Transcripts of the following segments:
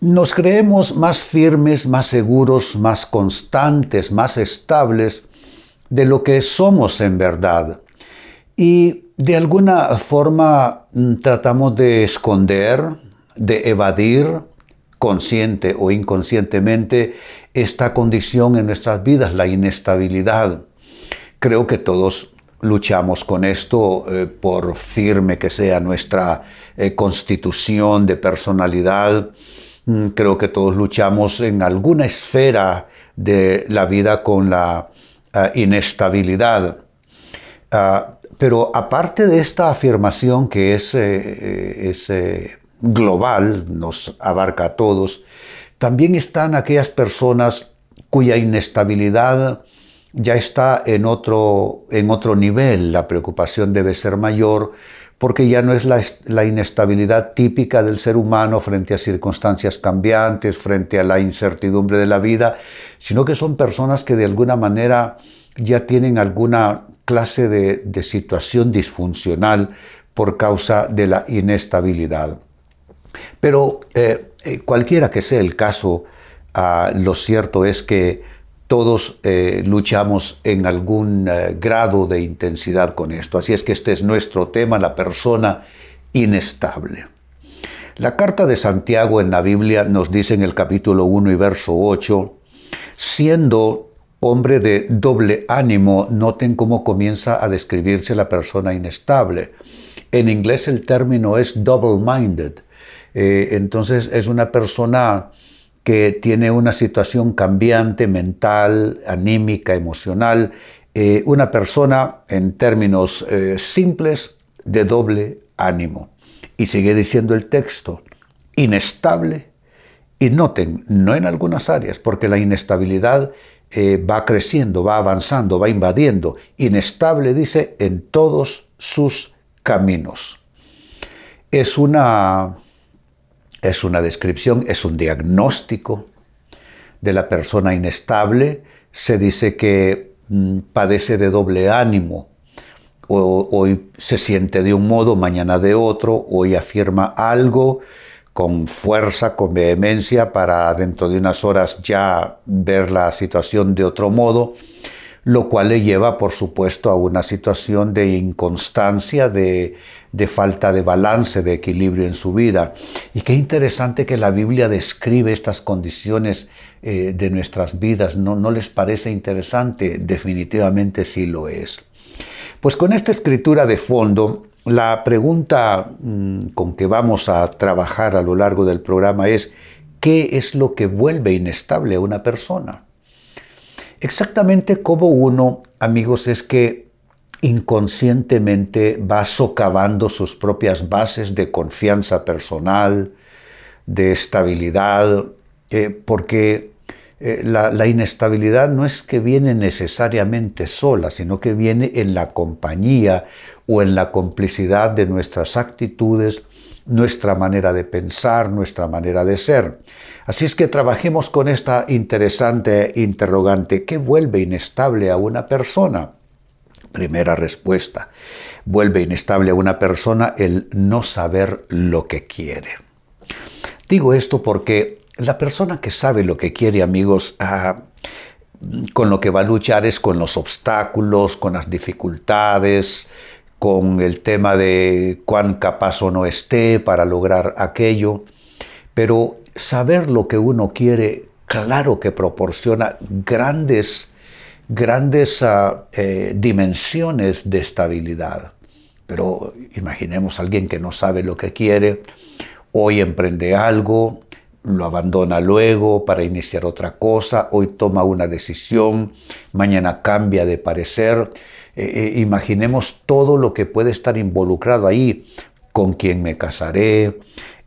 Nos creemos más firmes, más seguros, más constantes, más estables de lo que somos en verdad. Y de alguna forma mm, tratamos de esconder, de evadir, consciente o inconscientemente, esta condición en nuestras vidas, la inestabilidad. Creo que todos luchamos con esto eh, por firme que sea nuestra eh, constitución de personalidad creo que todos luchamos en alguna esfera de la vida con la ah, inestabilidad. Ah, pero aparte de esta afirmación que es, eh, eh, global, nos abarca a todos, también están aquellas personas cuya inestabilidad ya está en otro, en otro nivel, la preocupación debe ser mayor porque ya no es la, inestabilidad típica del ser humano frente a circunstancias cambiantes, frente a la incertidumbre de la vida, sino que son personas que de alguna manera ya tienen alguna clase de, situación disfuncional por causa de la inestabilidad. Pero eh, eh, cualquiera que sea el caso, ah, lo cierto es que todos eh, luchamos en algún eh, grado de intensidad con esto. Así es que este es nuestro tema, la persona inestable. La carta de Santiago en la Biblia nos dice en el capítulo 1 y verso 8, siendo hombre de doble ánimo, noten cómo comienza a describirse la persona inestable. En inglés el término es double-minded. Eh, entonces es una persona que tiene una situación cambiante mental, anímica, emocional, eh, una persona en términos eh, simples de doble ánimo. Y sigue diciendo el texto, inestable, y noten, no en algunas áreas, porque la inestabilidad eh, va creciendo, va avanzando, va invadiendo. Inestable, dice, en todos sus caminos. Es una es una descripción, es un diagnóstico de la persona inestable. Se dice que mm, padece de doble ánimo. hoy se siente de un modo, mañana de otro. Hoy afirma algo con fuerza, con vehemencia, para dentro de unas horas ya ver la situación de otro modo lo cual le lleva, por supuesto, a una situación de inconstancia, de, falta de balance, de equilibrio en su vida. Y qué interesante que la Biblia describe estas condiciones eh, de nuestras vidas. ¿No, ¿No les parece interesante? Definitivamente sí lo es. Pues con esta escritura de fondo, la pregunta mm, con que vamos a trabajar a lo largo del programa es, ¿qué es lo que vuelve inestable a una persona? Exactamente como uno, amigos, es que inconscientemente va socavando sus propias bases de confianza personal, de estabilidad, eh, porque eh, la, la, inestabilidad no es que viene necesariamente sola, sino que viene en la compañía o en la complicidad de nuestras actitudes, nuestra manera de pensar, nuestra manera de ser. Así es que trabajemos con esta interesante interrogante. ¿Qué vuelve inestable a una persona? Primera respuesta. Vuelve inestable a una persona el no saber lo que quiere. Digo esto porque la persona que sabe lo que quiere, amigos, ah, con lo que va a luchar es con los obstáculos, con las dificultades, con el tema de cuán capaz o no esté para lograr aquello, pero saber lo que uno quiere, claro que proporciona grandes, grandes ah, eh, dimensiones de estabilidad. Pero imaginemos a alguien que no sabe lo que quiere, hoy emprende algo, lo abandona luego para iniciar otra cosa, hoy toma una decisión, mañana cambia de parecer eh, eh, imaginemos todo lo que puede estar involucrado ahí, con quién me casaré,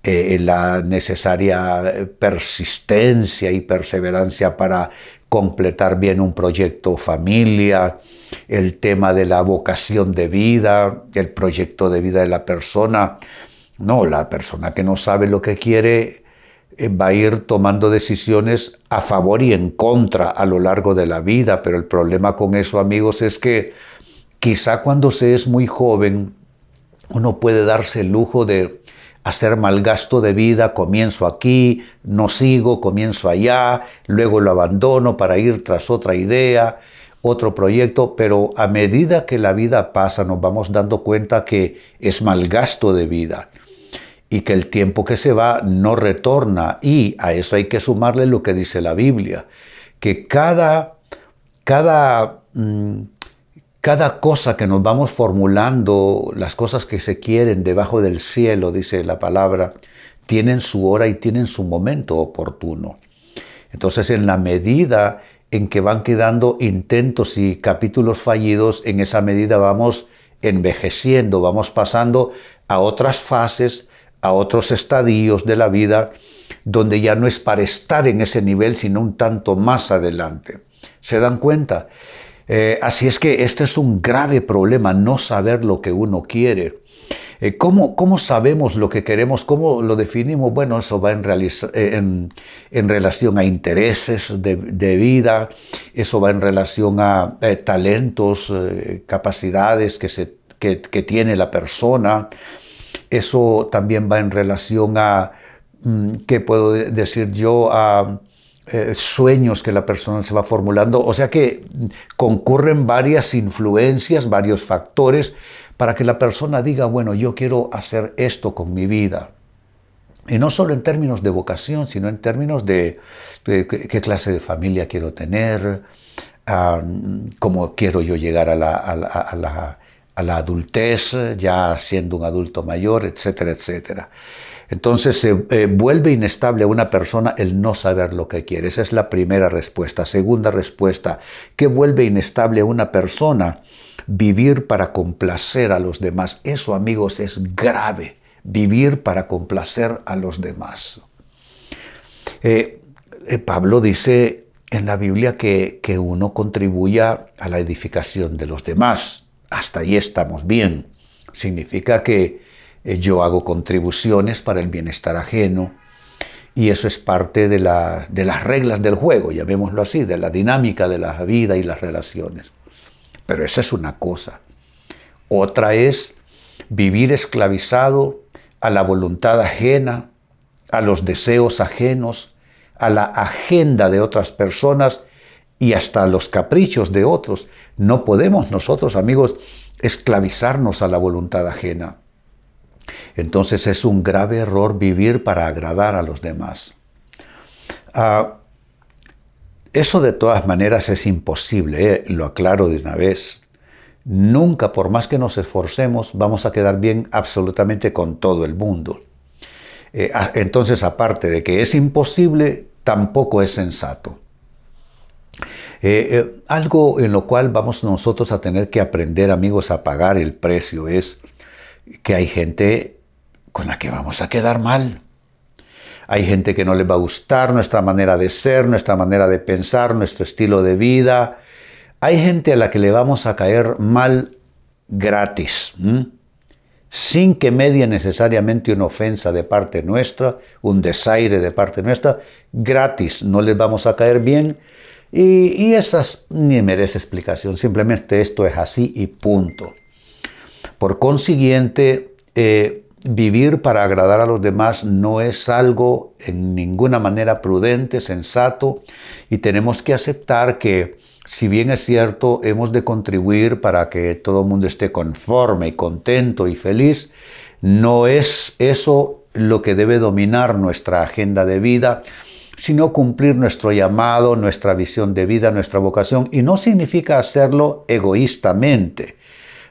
eh, la necesaria persistencia y perseverancia para completar bien un proyecto familia, el tema de la vocación de vida, el proyecto de vida de la persona. No, la persona que no sabe lo que quiere va a ir tomando decisiones a favor y en contra a lo largo de la vida, pero el problema con eso, amigos, es que quizá cuando se es muy joven, uno puede darse el lujo de hacer mal gasto de vida, comienzo aquí, no sigo, comienzo allá, luego lo abandono para ir tras otra idea, otro proyecto, pero a medida que la vida pasa nos vamos dando cuenta que es mal gasto de vida y que el tiempo que se va no retorna. Y a eso hay que sumarle lo que dice la Biblia, que cada, cada mm, cada cosa que nos vamos formulando, las cosas que se quieren debajo del cielo, dice la palabra, tienen su hora y tienen su momento oportuno. Entonces, en la medida en que van quedando intentos y capítulos fallidos, en esa medida vamos envejeciendo, vamos pasando a otras fases, a otros estadios de la vida, donde ya no es para estar en ese nivel, sino un tanto más adelante. ¿Se dan cuenta? Eh, así es que este es un grave problema, no saber lo que uno quiere. Eh, ¿cómo, ¿cómo, sabemos lo que queremos? ¿Cómo lo definimos? Bueno, eso va en, eh, en, relación a intereses de, vida, eso va en relación a talentos, capacidades que, se, que, tiene la persona, eso también va en relación a, mm, ¿qué puedo decir yo? A eh, sueños que la persona se va formulando. O sea que concurren varias influencias, varios factores para que la persona diga, bueno, yo quiero hacer esto con mi vida. Y no solo en términos de vocación, sino en términos de, qué clase de familia quiero tener, cómo quiero yo llegar a la, a la adultez, ya siendo un adulto mayor, etcétera, etcétera. Entonces se eh, vuelve inestable a una persona el no saber lo que quiere. Esa es la primera respuesta. Segunda respuesta, ¿qué vuelve inestable a una persona? Vivir para complacer a los demás. Eso, amigos, es grave. Vivir para complacer a los demás. Eh, eh, Pablo dice en la Biblia que, que uno contribuya a la edificación de los demás. Hasta ahí estamos bien. Significa que yo hago contribuciones para el bienestar ajeno y eso es parte de, de las reglas del juego, llamémoslo así, de la dinámica de la vida y las relaciones. Pero esa es una cosa. Otra es vivir esclavizado a la voluntad ajena, a los deseos ajenos, a la agenda de otras personas y hasta a los caprichos de otros. No podemos nosotros, amigos, esclavizarnos a la voluntad ajena. Entonces es un grave error vivir para agradar a los demás. Ah, eso de todas maneras es imposible, eh, lo aclaro de una vez. Nunca, por más que nos esforcemos, vamos a quedar bien absolutamente con todo el mundo. Eh, ah, entonces, aparte de que es imposible, tampoco es sensato. Eh, algo en lo cual vamos nosotros a tener que aprender, amigos, a pagar el precio es que hay gente con la que vamos a quedar mal. Hay gente que no le va a gustar nuestra manera de ser, nuestra manera de pensar, nuestro estilo de vida. Hay gente a la que le vamos a caer mal gratis, sin que medie necesariamente una ofensa de parte nuestra, un desaire de parte nuestra, gratis, no les vamos a caer bien. Y, y esas ni merece explicación, simplemente esto es así y punto. Por consiguiente, eh, vivir para agradar a los demás no es algo en ninguna manera prudente, sensato, y tenemos que aceptar que, si bien es cierto, hemos de contribuir para que todo el mundo esté conforme contento y feliz, no es eso lo que debe dominar nuestra agenda de vida, sino cumplir nuestro llamado, nuestra visión de vida, nuestra vocación, y no significa hacerlo egoístamente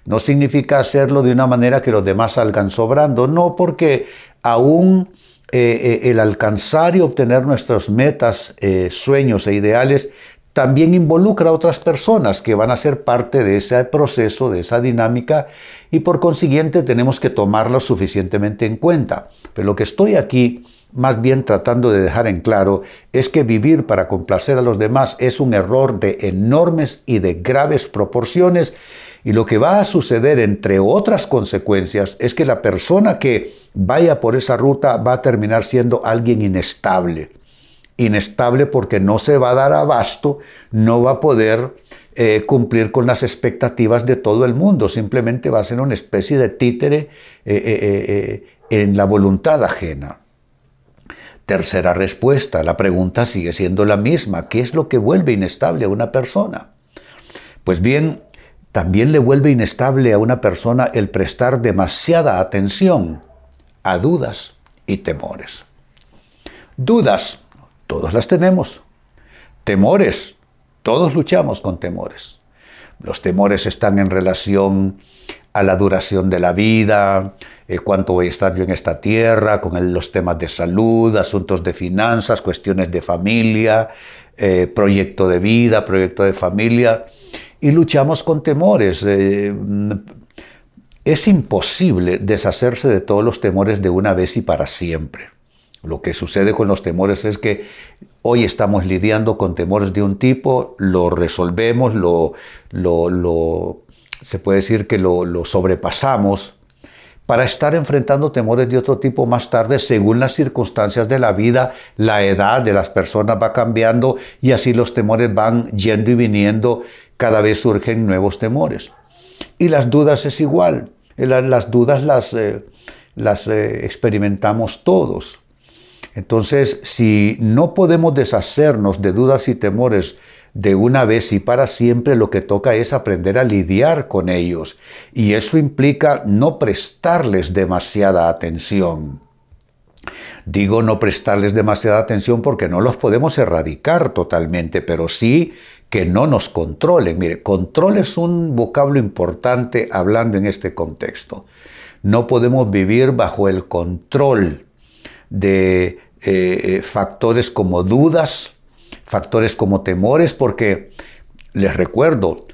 no significa hacerlo de una manera que los demás salgan sobrando, no porque aún eh, eh, el alcanzar y obtener nuestras metas, eh, sueños e ideales también involucra a otras personas que van a ser parte de ese proceso, de esa dinámica, y por consiguiente tenemos que tomarlo suficientemente en cuenta. Pero lo que estoy aquí más bien tratando de dejar en claro es que vivir para complacer a los demás es un error de enormes y de graves proporciones y lo que va a suceder, entre otras consecuencias, es que la persona que vaya por esa ruta va a terminar siendo alguien inestable inestable porque no se va a dar abasto, no va a poder eh, cumplir con las expectativas de todo el mundo, simplemente va a ser una especie de títere eh, eh, en la voluntad ajena. Tercera respuesta, la pregunta sigue siendo la misma, ¿qué es lo que vuelve inestable a una persona? Pues bien, también le vuelve inestable a una persona el prestar demasiada atención a dudas y temores. Dudas todos las tenemos. Temores, todos luchamos con temores. Los temores están en relación a la duración de la vida, eh, cuánto voy a estar yo en esta tierra, con los temas de salud, asuntos de finanzas, cuestiones de familia, eh, proyecto de vida, proyecto de familia, y luchamos con temores. Eh, es imposible deshacerse de todos los temores de una vez y para siempre. Lo que sucede con los temores es que hoy estamos lidiando con temores de un tipo, lo resolvemos, lo, lo, se puede decir que lo, lo sobrepasamos para estar enfrentando temores de otro tipo más tarde según las circunstancias de la vida, la edad de las personas va cambiando y así los temores van yendo y viniendo, cada vez surgen nuevos temores. Y las dudas es igual, las dudas las, eh, las eh, experimentamos todos. Entonces, si no podemos deshacernos de dudas y temores de una vez y para siempre, lo que toca es aprender a lidiar con ellos. Y eso implica no prestarles demasiada atención. Digo no prestarles demasiada atención porque no los podemos erradicar totalmente, pero sí que no nos controlen. Mire, control es un vocablo importante hablando en este contexto. No podemos vivir bajo el control de eh, eh, factores como dudas, factores como temores, porque les recuerdo,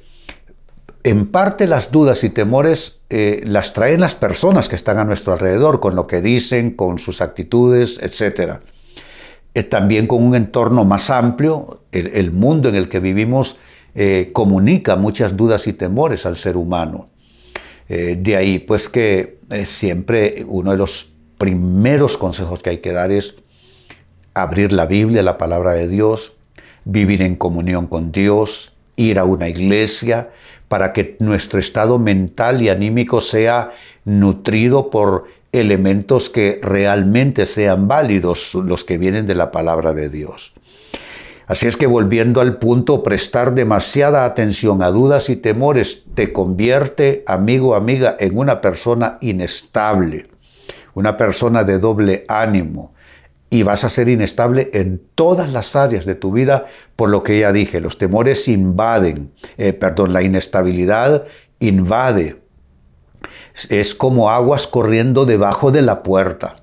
en parte las dudas y temores eh, las traen las personas que están a nuestro alrededor, con lo que dicen, con sus actitudes, también con un entorno más amplio, el, mundo en el que vivimos comunica muchas dudas y temores al ser humano. de ahí pues que siempre uno de los primeros consejos que hay que dar es abrir la Biblia, la palabra de Dios, vivir en comunión con Dios, ir a una iglesia, para que nuestro estado mental y anímico sea nutrido por elementos que realmente sean válidos, los que vienen de la palabra de Dios. Así es que volviendo al punto, prestar demasiada atención a dudas y temores te convierte, amigo amiga, en una persona inestable una persona de doble ánimo y vas a ser inestable en todas las áreas de tu vida, por lo que ya dije, los temores invaden, eh, perdón, la inestabilidad invade. Es como aguas corriendo debajo de la puerta.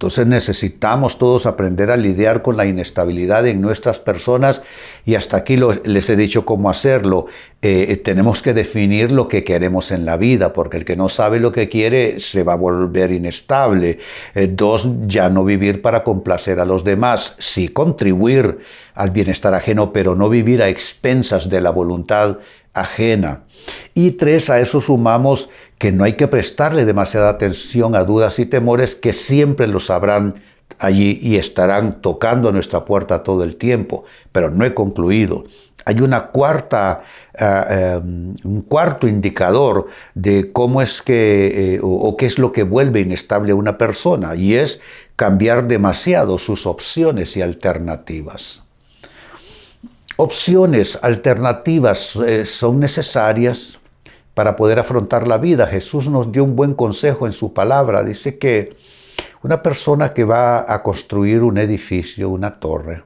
Entonces necesitamos todos aprender a lidiar con la inestabilidad en nuestras personas y hasta aquí les he dicho cómo hacerlo. Eh, tenemos que definir lo que queremos en la vida, porque el que no sabe lo que quiere se va a volver inestable. Eh, dos, ya no vivir para complacer a los demás, sí contribuir al bienestar ajeno, pero no vivir a expensas de la voluntad ajena. Y tres, a eso sumamos que no hay que prestarle demasiada atención a dudas y temores que siempre los sabrán allí y estarán tocando nuestra puerta todo el tiempo. Pero no he concluido. Hay una cuarta, eh, em, un cuarto indicador de cómo es que eh, o qué es lo que vuelve inestable a una persona y es cambiar demasiado sus opciones y alternativas opciones alternativas eh, son necesarias para poder afrontar la vida. Jesús nos dio un buen consejo en su palabra. Dice que una persona que va a construir un edificio, una torre,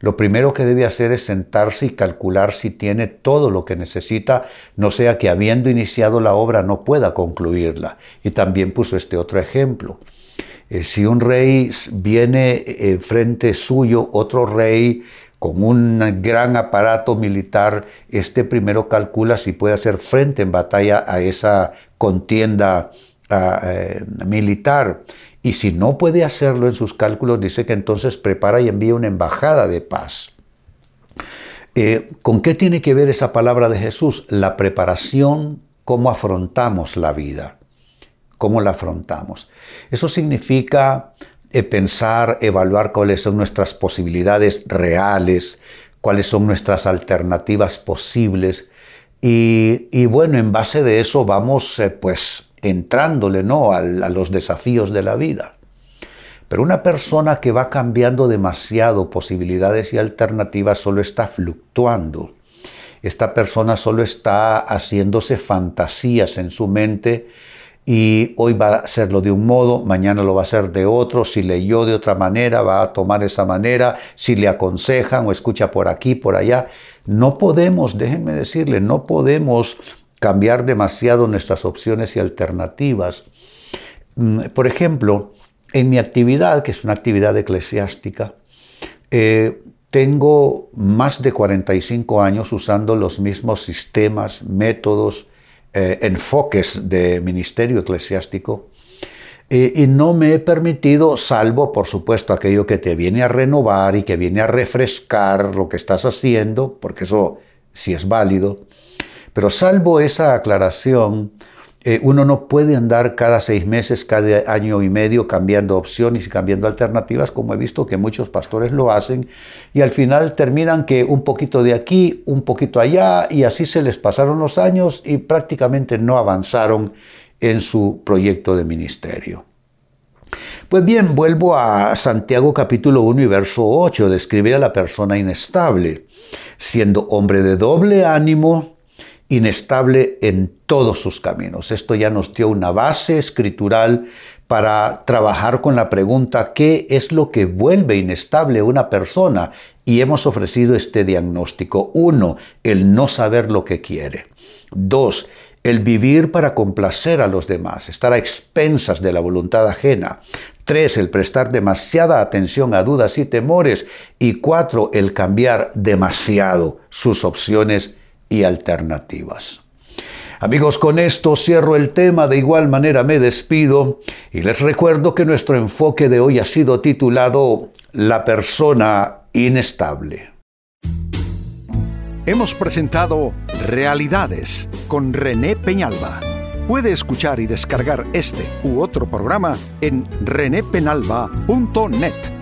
lo primero que debe hacer es sentarse y calcular si tiene todo lo que necesita, no sea que habiendo iniciado la obra no pueda concluirla. Y también puso este otro ejemplo. Eh, si un rey viene eh, frente suyo, otro rey con un gran aparato militar, este primero calcula si puede hacer frente en batalla a esa contienda eh, militar. Y si no puede hacerlo en sus cálculos, dice que entonces prepara y envía una embajada de paz. Eh, ¿Con qué tiene que ver esa palabra de Jesús? La preparación, cómo afrontamos la vida, cómo la afrontamos. Eso significa pensar, evaluar cuáles son nuestras posibilidades reales, cuáles son nuestras alternativas posibles. Y, bueno, en base de eso vamos eh, pues entrándole ¿no? a, a los desafíos de la vida. Pero una persona que va cambiando demasiado posibilidades y alternativas solo está fluctuando. Esta persona solo está haciéndose fantasías en su mente y hoy va a hacerlo de un modo, mañana lo va a hacer de otro, si leyó de otra manera, va a tomar esa manera, si le aconsejan o escucha por aquí, por allá. No podemos, déjenme decirle, no podemos cambiar demasiado nuestras opciones y alternativas. Mm, por ejemplo, en mi actividad, que es una actividad eclesiástica, eh, tengo más de 45 años usando los mismos sistemas, métodos, eh, enfoques de ministerio eclesiástico eh, y no me he permitido, salvo por supuesto aquello que te viene a renovar y que viene a refrescar lo que estás haciendo, porque eso sí es válido, pero salvo esa aclaración, eh, uno no puede andar cada seis meses, cada año y medio cambiando opciones y cambiando alternativas, como he visto que muchos pastores lo hacen, y al final terminan que un poquito de aquí, un poquito allá, y así se les pasaron los años y prácticamente no avanzaron en su proyecto de ministerio. Pues bien, vuelvo a Santiago capítulo 1 y verso 8, describir a la persona inestable, siendo hombre de doble ánimo, inestable en todos sus caminos. Esto ya nos dio una base escritural para trabajar con la pregunta ¿qué es lo que vuelve inestable una persona? Y hemos ofrecido este diagnóstico. Uno, el no saber lo que quiere. Dos, el vivir para complacer a los demás, estar a expensas de la voluntad ajena. Tres, el prestar demasiada atención a dudas y temores. Y cuatro, el cambiar demasiado sus opciones y alternativas. Amigos, con esto cierro el tema, de igual manera me despido y les recuerdo que nuestro enfoque de hoy ha sido titulado La persona inestable. Hemos presentado Realidades con René Peñalba. Puede escuchar y descargar este u otro programa en renépenalba.net